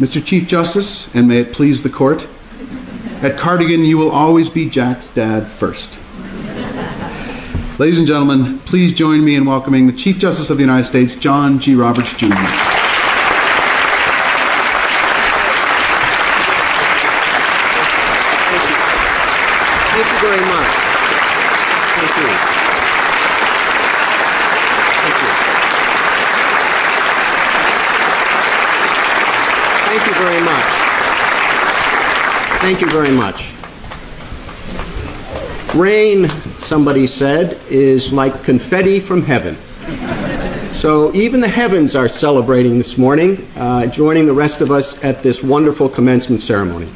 Mr. Chief Justice, and may it please the court, at Cardigan you will always be Jack's dad first. Ladies and gentlemen, please join me in welcoming the Chief Justice of the United States, John G. Roberts, Jr. Thank you very much. Thank you. Thank you. Thank you very much. Thank you very much. Rain, somebody said, is like confetti from heaven. So even the heavens are celebrating this morning, uh, joining the rest of us at this wonderful commencement ceremony.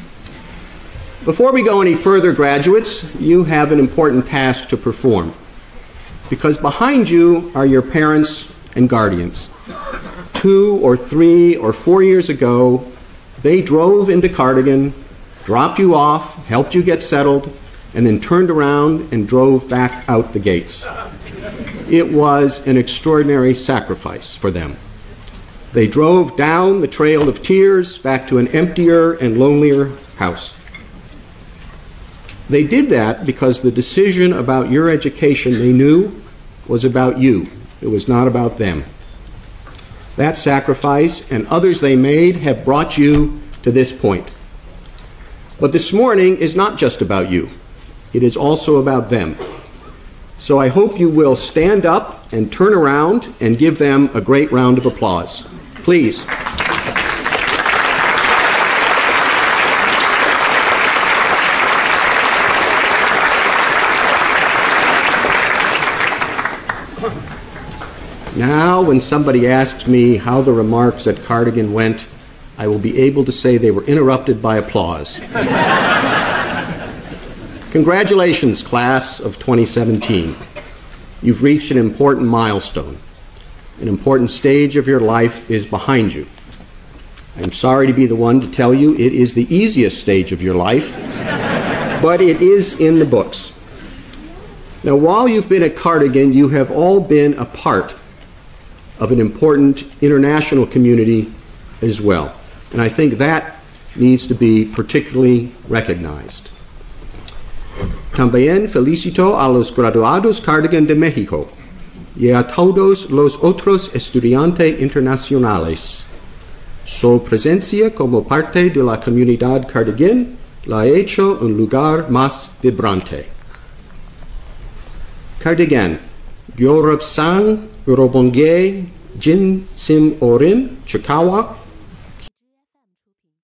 Before we go any further, graduates, you have an important task to perform. Because behind you are your parents and guardians. Two or three or four years ago, they drove into Cardigan, dropped you off, helped you get settled, and then turned around and drove back out the gates. It was an extraordinary sacrifice for them. They drove down the trail of tears back to an emptier and lonelier house. They did that because the decision about your education they knew was about you. It was not about them. That sacrifice and others they made have brought you to this point. But this morning is not just about you, it is also about them. So I hope you will stand up and turn around and give them a great round of applause. Please. Now, when somebody asks me how the remarks at Cardigan went, I will be able to say they were interrupted by applause. Congratulations, class of 2017. You've reached an important milestone. An important stage of your life is behind you. I'm sorry to be the one to tell you it is the easiest stage of your life, but it is in the books. Now, while you've been at Cardigan, you have all been a part of an important international community as well. And I think that needs to be particularly recognized. También felicito a los graduados Cardigan de México y a todos los otros estudiantes internacionales. Su presencia como parte de la comunidad Cardigan la ha hecho un lugar más vibrante. Cardigan, Yorub Sang, 여러분 게이 진심 어린 축하와